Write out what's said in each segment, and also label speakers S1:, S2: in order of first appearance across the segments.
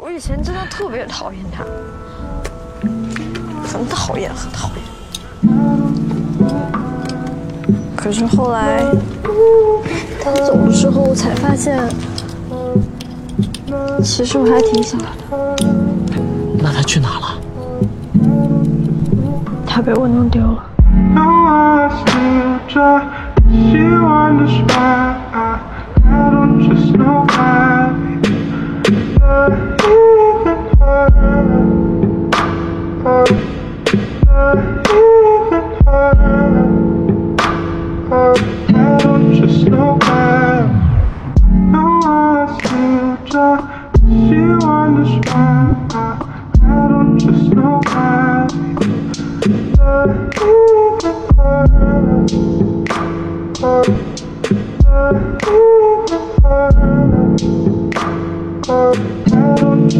S1: 我以前真的特别讨厌他，很讨厌，很讨厌。可是后来他走了之后，我才发现，其实我还挺喜欢他的。
S2: 那他去哪了？
S1: 他被我弄丢
S3: 了。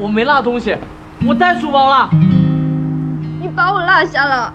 S2: 我没落东西，我带书包了。
S3: 你把我落下了。